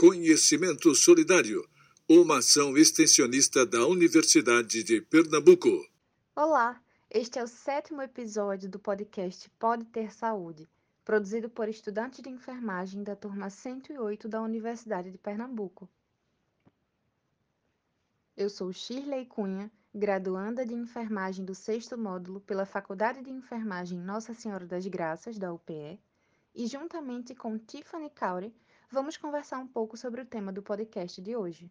Conhecimento Solidário, uma ação extensionista da Universidade de Pernambuco. Olá, este é o sétimo episódio do podcast Pode Ter Saúde, produzido por estudantes de enfermagem da turma 108 da Universidade de Pernambuco. Eu sou Shirley Cunha, graduanda de enfermagem do sexto módulo pela Faculdade de Enfermagem Nossa Senhora das Graças, da UPE, e juntamente com Tiffany Caure, vamos conversar um pouco sobre o tema do podcast de hoje.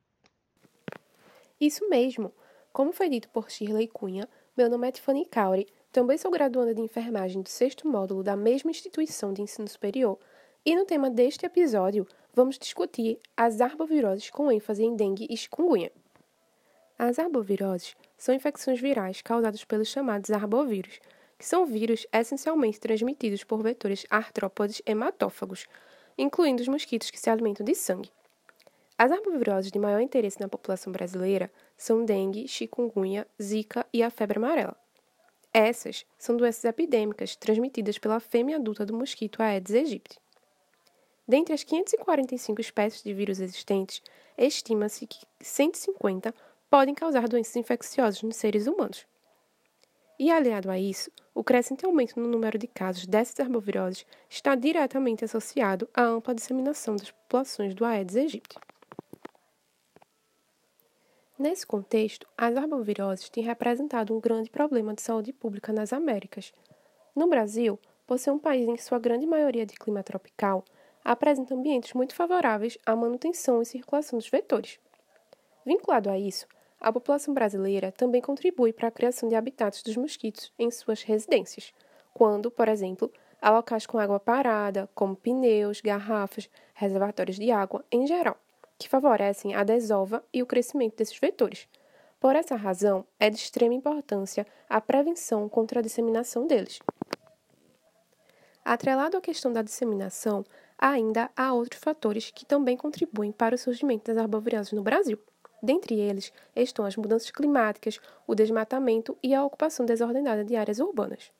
Isso mesmo! Como foi dito por Shirley Cunha, meu nome é Tiffany Caure, também sou graduanda de enfermagem do sexto módulo da mesma instituição de ensino superior, e no tema deste episódio vamos discutir as arboviroses com ênfase em dengue e chikungunya. As arboviroses são infecções virais causadas pelos chamados arbovírus, que são vírus essencialmente transmitidos por vetores artrópodes hematófagos, incluindo os mosquitos que se alimentam de sangue. As arboviroses de maior interesse na população brasileira são dengue, chikungunya, zika e a febre amarela. Essas são doenças epidêmicas transmitidas pela fêmea adulta do mosquito Aedes aegypti. Dentre as 545 espécies de vírus existentes, estima-se que 150 podem causar doenças infecciosas nos seres humanos. E aliado a isso, o crescente aumento no número de casos dessas arboviroses está diretamente associado à ampla disseminação das populações do Aedes aegypti. Nesse contexto, as arboviroses têm representado um grande problema de saúde pública nas Américas. No Brasil, por ser um país em sua grande maioria de clima tropical, apresenta ambientes muito favoráveis à manutenção e circulação dos vetores. Vinculado a isso, a população brasileira também contribui para a criação de habitats dos mosquitos em suas residências, quando, por exemplo, há locais com água parada, como pneus, garrafas, reservatórios de água em geral, que favorecem a desova e o crescimento desses vetores. Por essa razão, é de extrema importância a prevenção contra a disseminação deles. Atrelado à questão da disseminação, ainda há outros fatores que também contribuem para o surgimento das arboviroses no Brasil. Dentre eles estão as mudanças climáticas, o desmatamento e a ocupação desordenada de áreas urbanas.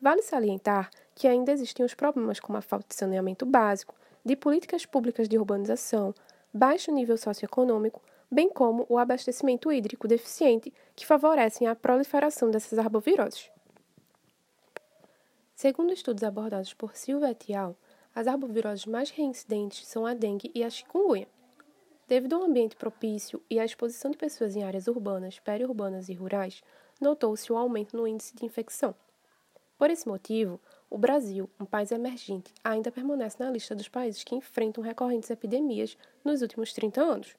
Vale salientar que ainda existem os problemas como a falta de saneamento básico, de políticas públicas de urbanização, baixo nível socioeconômico, bem como o abastecimento hídrico deficiente, que favorecem a proliferação dessas arboviroses. Segundo estudos abordados por Silva et al., as arboviroses mais reincidentes são a dengue e a chikungunya. Devido ao ambiente propício e à exposição de pessoas em áreas urbanas, periurbanas e rurais, notou-se o aumento no índice de infecção. Por esse motivo, o Brasil, um país emergente, ainda permanece na lista dos países que enfrentam recorrentes epidemias nos últimos 30 anos.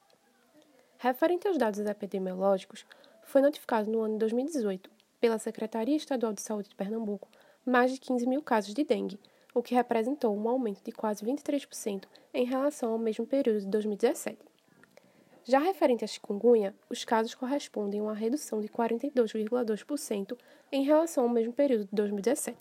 Referente aos dados epidemiológicos, foi notificado no ano de 2018, pela Secretaria Estadual de Saúde de Pernambuco, mais de 15 mil casos de dengue, o que representou um aumento de quase 23% em relação ao mesmo período de 2017. Já referente à chikungunya, os casos correspondem a uma redução de 42,2% em relação ao mesmo período de 2017.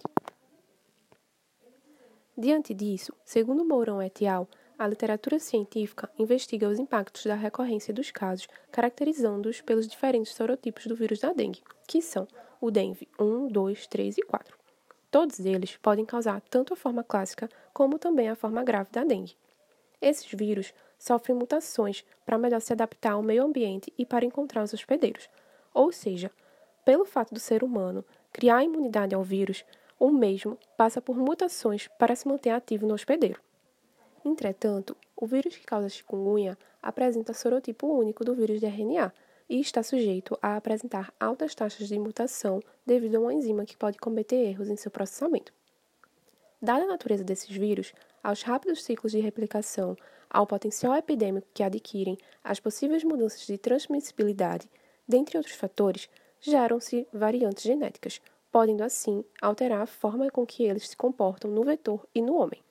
Diante disso, segundo Mourão et al., a literatura científica investiga os impactos da recorrência dos casos, caracterizando-os pelos diferentes sorotipos do vírus da dengue, que são o DENV 1, 2, 3 e 4. Todos eles podem causar tanto a forma clássica como também a forma grave da dengue. Esses vírus sofrem mutações para melhor se adaptar ao meio ambiente e para encontrar os hospedeiros. Ou seja, pelo fato do ser humano criar imunidade ao vírus, o mesmo passa por mutações para se manter ativo no hospedeiro. Entretanto, o vírus que causa chikungunya apresenta sorotipo único do vírus de RNA e está sujeito a apresentar altas taxas de mutação devido a uma enzima que pode cometer erros em seu processamento. Dada a natureza desses vírus, aos rápidos ciclos de replicação, ao potencial epidêmico que adquirem, às possíveis mudanças de transmissibilidade, dentre outros fatores, geram-se variantes genéticas, podendo assim alterar a forma com que eles se comportam no vetor e no homem.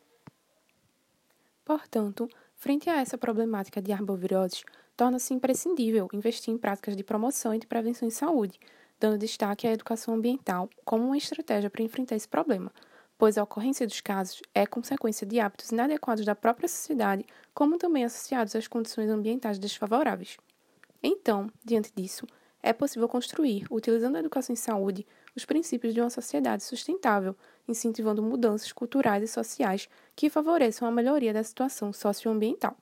Portanto, frente a essa problemática de arboviroses, torna-se imprescindível investir em práticas de promoção e de prevenção em saúde, dando destaque à educação ambiental como uma estratégia para enfrentar esse problema, pois a ocorrência dos casos é consequência de hábitos inadequados da própria sociedade, como também associados às condições ambientais desfavoráveis. Então, diante disso, é possível construir, utilizando a educação em saúde, os princípios de uma sociedade sustentável, incentivando mudanças culturais e sociais que favoreçam a melhoria da situação socioambiental.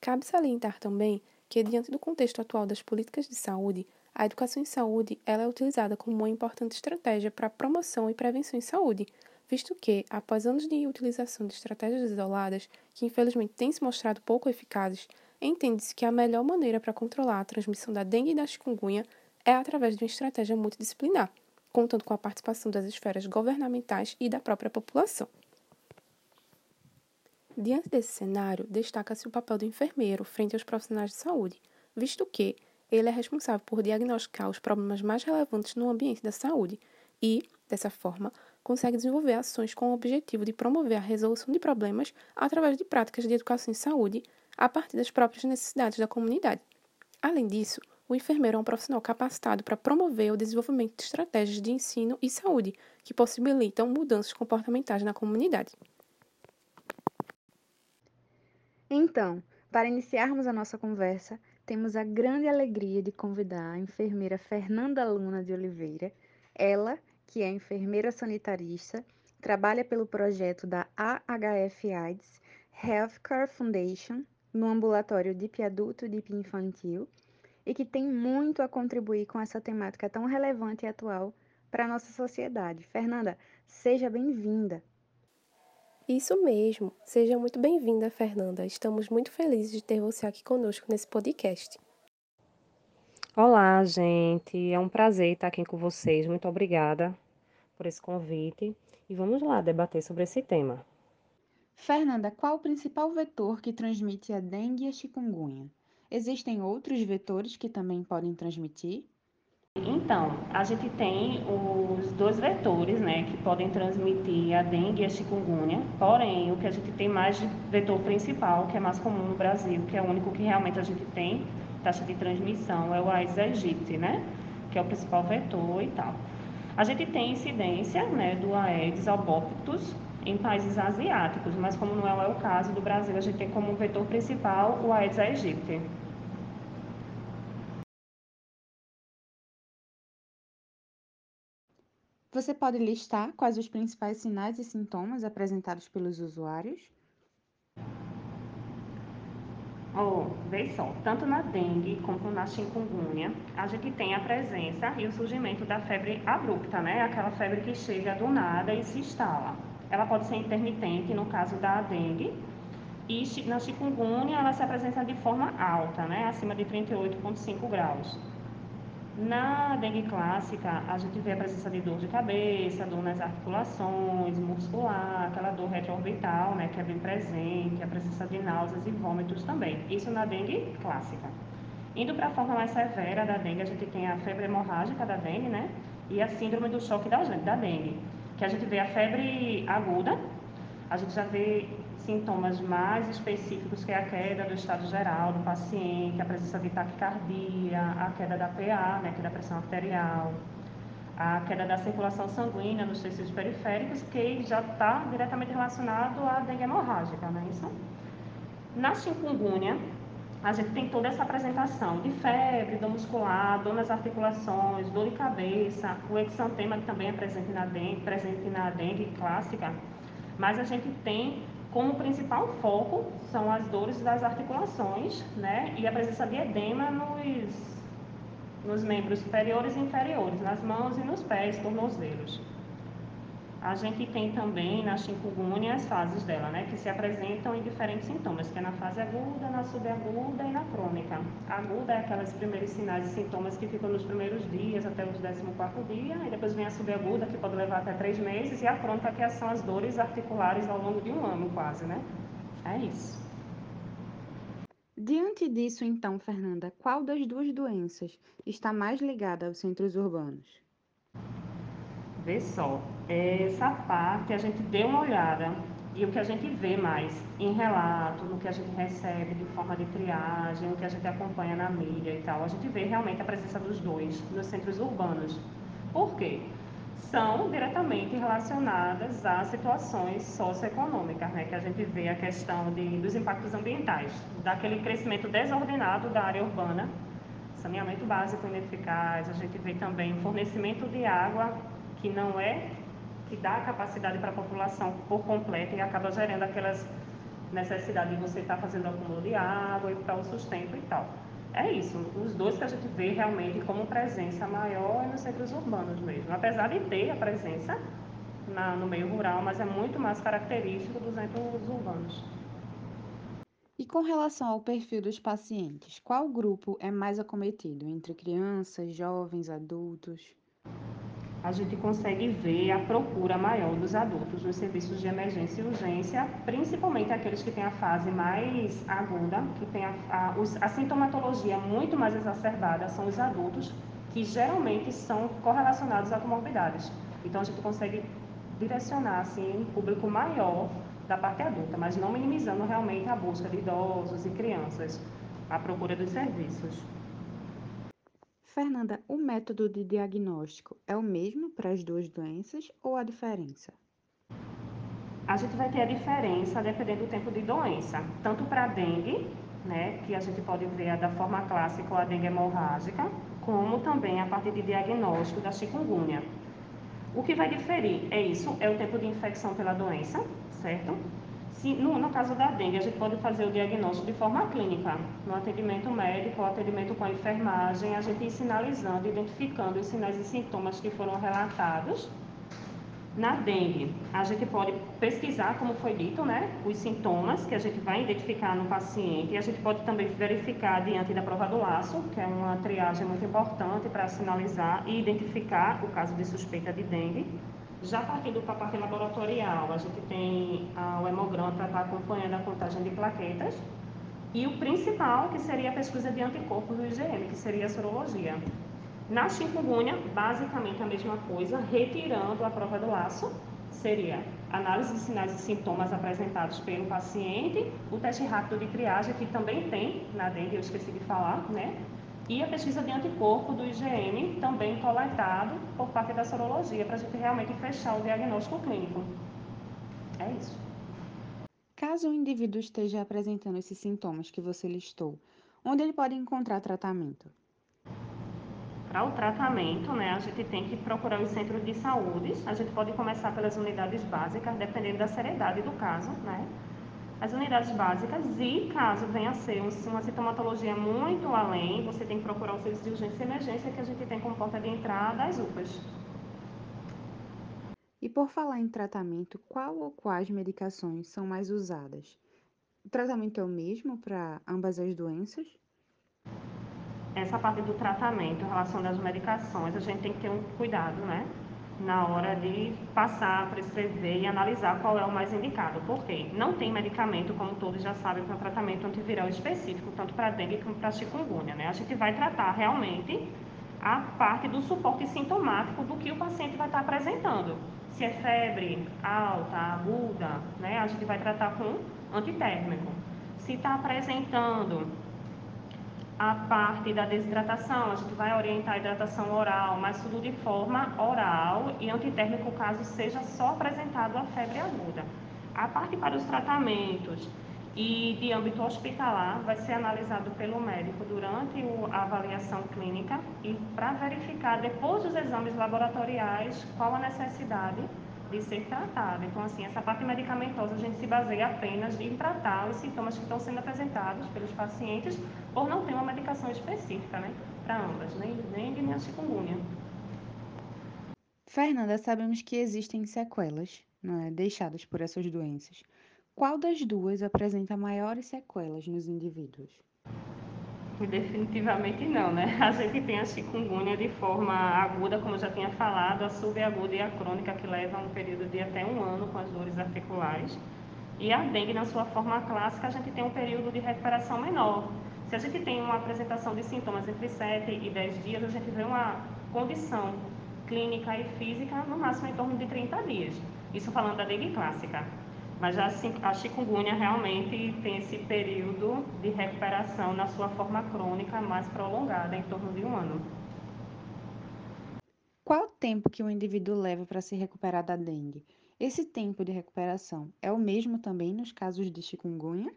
Cabe salientar também que, diante do contexto atual das políticas de saúde, a educação em saúde ela é utilizada como uma importante estratégia para a promoção e prevenção em saúde, visto que, após anos de utilização de estratégias isoladas, que infelizmente têm se mostrado pouco eficazes, entende-se que a melhor maneira para controlar a transmissão da dengue e da chikungunya é através de uma estratégia multidisciplinar, contando com a participação das esferas governamentais e da própria população. Diante desse cenário, destaca-se o papel do enfermeiro frente aos profissionais de saúde, visto que ele é responsável por diagnosticar os problemas mais relevantes no ambiente da saúde e, dessa forma, consegue desenvolver ações com o objetivo de promover a resolução de problemas através de práticas de educação em saúde a partir das próprias necessidades da comunidade. Além disso, o enfermeiro é um profissional capacitado para promover o desenvolvimento de estratégias de ensino e saúde que possibilitam mudanças comportamentais na comunidade. Então, para iniciarmos a nossa conversa, temos a grande alegria de convidar a enfermeira Fernanda Luna de Oliveira, ela que é enfermeira sanitarista, trabalha pelo projeto da AHF AIDS Healthcare Foundation no ambulatório DIP adulto e DIP infantil e que tem muito a contribuir com essa temática tão relevante e atual para a nossa sociedade. Fernanda, seja bem-vinda. Isso mesmo. Seja muito bem-vinda, Fernanda. Estamos muito felizes de ter você aqui conosco nesse podcast. Olá, gente. É um prazer estar aqui com vocês. Muito obrigada por esse convite. E vamos lá debater sobre esse tema. Fernanda, qual o principal vetor que transmite a dengue e a chikungunya? Existem outros vetores que também podem transmitir? Então, a gente tem os dois vetores, né, que podem transmitir a dengue e a chikungunya. Porém, o que a gente tem mais de vetor principal, que é mais comum no Brasil, que é o único que realmente a gente tem taxa de transmissão, é o Aedes aegypti, né, que é o principal vetor e tal. A gente tem incidência, né, do Aedes albopictus em países asiáticos, mas como não é o caso do Brasil, a gente tem como vetor principal o Aedes aegypti. Você pode listar quais os principais sinais e sintomas apresentados pelos usuários? Oh, vê só, tanto na dengue como na chikungunya, a gente tem a presença e o surgimento da febre abrupta, né? Aquela febre que chega do nada e se instala. Ela pode ser intermitente, no caso da dengue, e na chikungunya ela se apresenta de forma alta, né? Acima de 38,5 graus. Na dengue clássica, a gente vê a presença de dor de cabeça, dor nas articulações, muscular, aquela dor retroorbital, né, que é bem presente, a presença de náuseas e vômitos também. Isso na dengue clássica. Indo para a forma mais severa da dengue, a gente tem a febre hemorrágica da dengue, né, e a síndrome do choque da, da dengue, que a gente vê a febre aguda, a gente já vê sintomas mais específicos, que é a queda do estado geral do paciente, a presença de taquicardia, a queda da PA, né, que é da pressão arterial, a queda da circulação sanguínea nos tecidos periféricos, que já está diretamente relacionado à dengue hemorrágica, não é isso? Na chikungunya, a gente tem toda essa apresentação de febre, dor muscular, dor nas articulações, dor de cabeça, o exantema que também é presente na dengue, presente na dengue clássica, mas a gente tem como principal foco são as dores das articulações, né, e a presença de edema nos, nos membros superiores e inferiores, nas mãos e nos pés, tornozelos. A gente tem também na chikungunya as fases dela, né, que se apresentam em diferentes sintomas, que é na fase aguda, na subaguda e na crônica. A aguda é aquelas primeiros sinais e sintomas que ficam nos primeiros dias até os 14 dia, e depois vem a subaguda, que pode levar até três meses, e a crônica, que são as dores articulares ao longo de um ano quase, né? É isso. Diante disso, então, Fernanda, qual das duas doenças está mais ligada aos centros urbanos? Vê só, essa parte a gente deu uma olhada e o que a gente vê mais em relato, no que a gente recebe de forma de triagem, o que a gente acompanha na mídia e tal, a gente vê realmente a presença dos dois nos centros urbanos. Por quê? São diretamente relacionadas a situações socioeconômicas, né? que a gente vê a questão de, dos impactos ambientais, daquele crescimento desordenado da área urbana, saneamento básico ineficaz, a gente vê também fornecimento de água que não é que dá capacidade para a população por completo e acaba gerando aquelas necessidade de você estar tá fazendo acúmulo de água e para o sustento e tal. É isso, os dois que a gente vê realmente como presença maior é nos centros urbanos mesmo, apesar de ter a presença na, no meio rural, mas é muito mais característico dos centros urbanos. E com relação ao perfil dos pacientes, qual grupo é mais acometido? Entre crianças, jovens, adultos? A gente consegue ver a procura maior dos adultos nos serviços de emergência e urgência, principalmente aqueles que têm a fase mais aguda, que tem a, a, a sintomatologia muito mais exacerbada, são os adultos, que geralmente são correlacionados a comorbidades. Então a gente consegue direcionar assim um público maior da parte adulta, mas não minimizando realmente a busca de idosos e crianças, a procura dos serviços. Fernanda, o método de diagnóstico é o mesmo para as duas doenças ou há diferença? A gente vai ter a diferença dependendo do tempo de doença, tanto para a dengue, né, que a gente pode ver da forma clássica ou a dengue hemorrágica, como também a parte de diagnóstico da chikungunya. O que vai diferir é isso, é o tempo de infecção pela doença, certo? Se, no, no, caso da dengue, a gente pode fazer o diagnóstico de forma clínica, no atendimento médico, atendimento com a enfermagem, a gente sinalizando, identificando os sinais e sintomas que foram relatados. Na dengue, a gente pode pesquisar, como foi dito, né, os sintomas que a gente vai identificar no paciente, e a gente pode também verificar diante da prova do laço, que é uma triagem muito importante para sinalizar e identificar o caso de suspeita de dengue. Já partindo para a parte laboratorial, a gente tem ah, o hemograma para estar acompanhando a contagem de plaquetas e o principal, que seria a pesquisa de anticorpos do IgM, que seria a sorologia. Na chikungunya, basicamente a mesma coisa, retirando a prova do laço, seria análise de sinais e sintomas apresentados pelo paciente, o teste rápido de triagem, que também tem na dengue, eu esqueci de falar, né? E a pesquisa de anticorpo do IgM, também coletado por parte da sorologia, para a gente realmente fechar o diagnóstico clínico. É isso. Caso o indivíduo esteja apresentando esses sintomas que você listou, onde ele pode encontrar tratamento? Para o tratamento, né, a gente tem que procurar os centros de saúde. A gente pode começar pelas unidades básicas, dependendo da seriedade do caso, né? As unidades básicas e caso venha a ser uma sintomatologia muito além, você tem que procurar o serviço de urgência e emergência que a gente tem como porta de entrada as UPAs. E por falar em tratamento, qual ou quais medicações são mais usadas? O tratamento é o mesmo para ambas as doenças? Essa parte do tratamento, em relação às medicações, a gente tem que ter um cuidado, né? Na hora de passar, prescrever e analisar qual é o mais indicado. Por quê? Não tem medicamento, como todos já sabem, para tratamento antiviral específico, tanto para dengue como para chikungunya. Né? A gente vai tratar realmente a parte do suporte sintomático do que o paciente vai estar apresentando. Se é febre alta, aguda, né? a gente vai tratar com antitérmico. Se está apresentando a parte da desidratação, a gente vai orientar a hidratação oral, mas tudo de forma oral e antitérmico caso seja só apresentado a febre aguda. A parte para os tratamentos e de âmbito hospitalar vai ser analisado pelo médico durante a avaliação clínica e para verificar depois dos exames laboratoriais qual a necessidade de ser tratada. Então, assim, essa parte medicamentosa a gente se baseia apenas em tratar os sintomas que estão sendo apresentados pelos pacientes por não ter uma medicação específica, né, para ambas, nem dengue nem a chikungunya. Fernanda, sabemos que existem sequelas é, deixadas por essas doenças. Qual das duas apresenta maiores sequelas nos indivíduos? Definitivamente não, né? A gente tem a chikungunya de forma aguda, como eu já tinha falado, a subaguda e a crônica, que leva um período de até um ano com as dores articulares. E a dengue, na sua forma clássica, a gente tem um período de recuperação menor. Se a gente tem uma apresentação de sintomas entre 7 e 10 dias, a gente vê uma condição clínica e física no máximo em torno de 30 dias. Isso falando da dengue clássica. Mas a, a chikungunya realmente tem esse período de recuperação na sua forma crônica mais prolongada, em torno de um ano. Qual o tempo que o indivíduo leva para se recuperar da dengue? Esse tempo de recuperação é o mesmo também nos casos de chikungunya?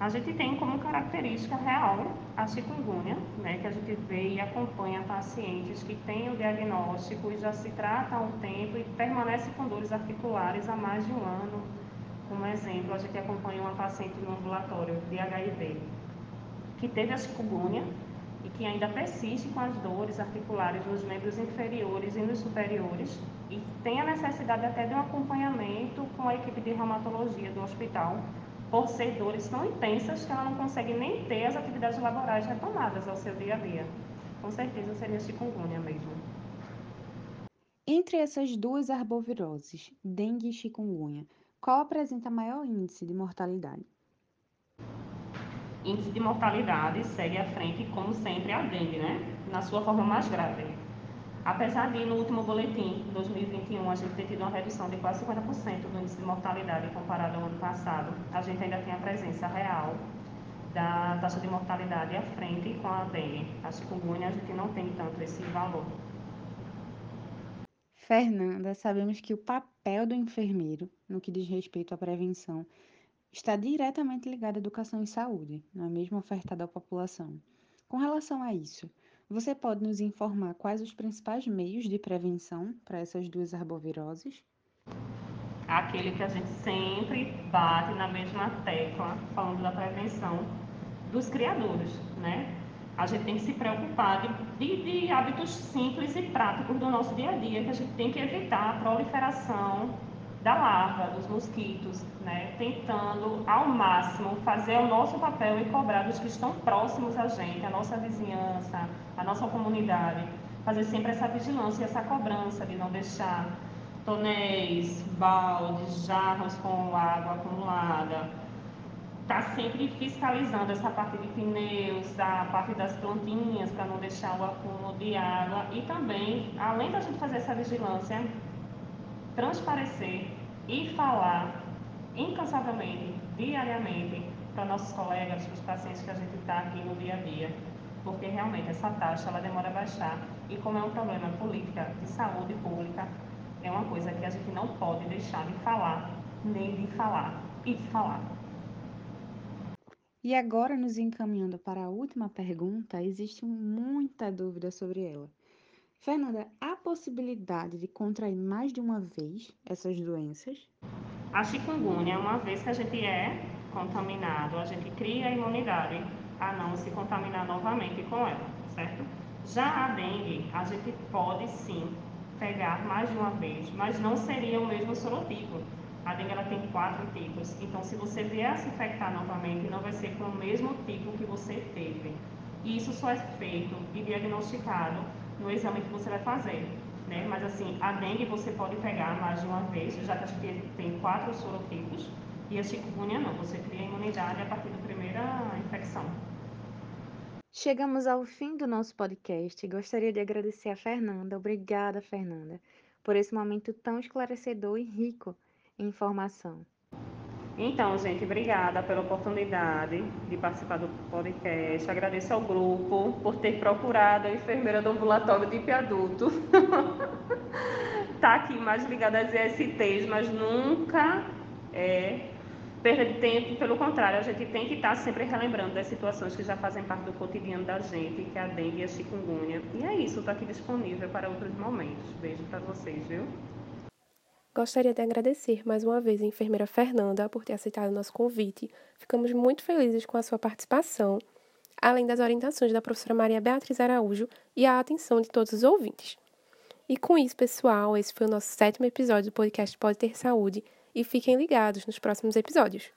A gente tem como característica real a chikungunya, né, que a gente vê e acompanha pacientes que têm o diagnóstico e já se trata há um tempo e permanece com dores articulares há mais de um ano, Como exemplo, a gente acompanha uma paciente no ambulatório de HIV que teve a chikungunya e que ainda persiste com as dores articulares nos membros inferiores e nos superiores e tem a necessidade até de um acompanhamento com a equipe de reumatologia do hospital por ser dores tão intensas que ela não consegue nem ter as atividades laborais retomadas ao seu dia a dia. Com certeza seria chikungunya mesmo. Entre essas duas arboviroses, dengue e chikungunya, qual apresenta maior índice de mortalidade? índice de mortalidade segue à frente, como sempre, a dengue, né? Na sua forma mais grave. Apesar de, no último boletim, 2021, a gente ter tido uma redução de quase 50% do índice de mortalidade comparado ao ano passado, a gente ainda tem a presença real da taxa de mortalidade à frente com a dengue. A chikungunya a gente não tem tanto esse valor. Fernanda, sabemos que o papel do enfermeiro, no que diz respeito à prevenção, está diretamente ligada à educação e saúde, não é mesmo ofertada à população. Com relação a isso, você pode nos informar quais os principais meios de prevenção para essas duas arboviroses? Aquele que a gente sempre bate na mesma tecla, falando da prevenção dos criadores, né? A gente tem que se preocupar de, de, de hábitos simples e práticos do nosso dia a dia, que a gente tem que evitar a proliferação da larva, dos mosquitos, né? tentando ao máximo fazer o nosso papel e cobrar dos que estão próximos a gente, a nossa vizinhança, a nossa comunidade, fazer sempre essa vigilância e essa cobrança de não deixar tonéis, baldes, jarros com água acumulada, está sempre fiscalizando essa parte de pneus, a parte das plantinhas para não deixar o acúmulo de água e também, além da gente fazer essa vigilância, transparecer e falar incansavelmente, diariamente, para nossos colegas, para os pacientes que a gente está aqui no dia a dia, porque realmente essa taxa ela demora a baixar e como é um problema política de saúde pública, é uma coisa que a gente não pode deixar de falar, nem de falar e de falar. E agora, nos encaminhando para a última pergunta, existe muita dúvida sobre ela. Fernanda, há possibilidade de contrair mais de uma vez essas doenças? A chikungunya, uma vez que a gente é contaminado, a gente cria a imunidade a não se contaminar novamente com ela, certo? Já a dengue, a gente pode sim pegar mais de uma vez, mas não seria o mesmo sorotipo. A dengue ela tem quatro tipos, então se você vier a se infectar novamente, não vai ser com o mesmo tipo que você teve. Isso só é feito e diagnosticado no exame que você vai fazer. Né? Mas assim, a dengue você pode pegar mais de uma vez, já que a gente tem quatro sorotipos, e a chikungunya não, você cria imunidade a partir da primeira infecção. Chegamos ao fim do nosso podcast. Gostaria de agradecer a Fernanda. Obrigada, Fernanda, por esse momento tão esclarecedor e rico em informação. Então, gente, obrigada pela oportunidade de participar do podcast. Agradeço ao grupo por ter procurado a enfermeira do ambulatório de IP adulto. tá aqui mais ligada às ISTs, mas nunca é perda de tempo, pelo contrário, a gente tem que estar sempre relembrando das situações que já fazem parte do cotidiano da gente, que é a dengue e a chikungunya. E é isso, estou aqui disponível para outros momentos. Beijo para vocês, viu? Gostaria de agradecer mais uma vez a enfermeira Fernanda por ter aceitado o nosso convite. Ficamos muito felizes com a sua participação, além das orientações da professora Maria Beatriz Araújo e a atenção de todos os ouvintes. E com isso, pessoal, esse foi o nosso sétimo episódio do podcast Pode Ter Saúde e fiquem ligados nos próximos episódios.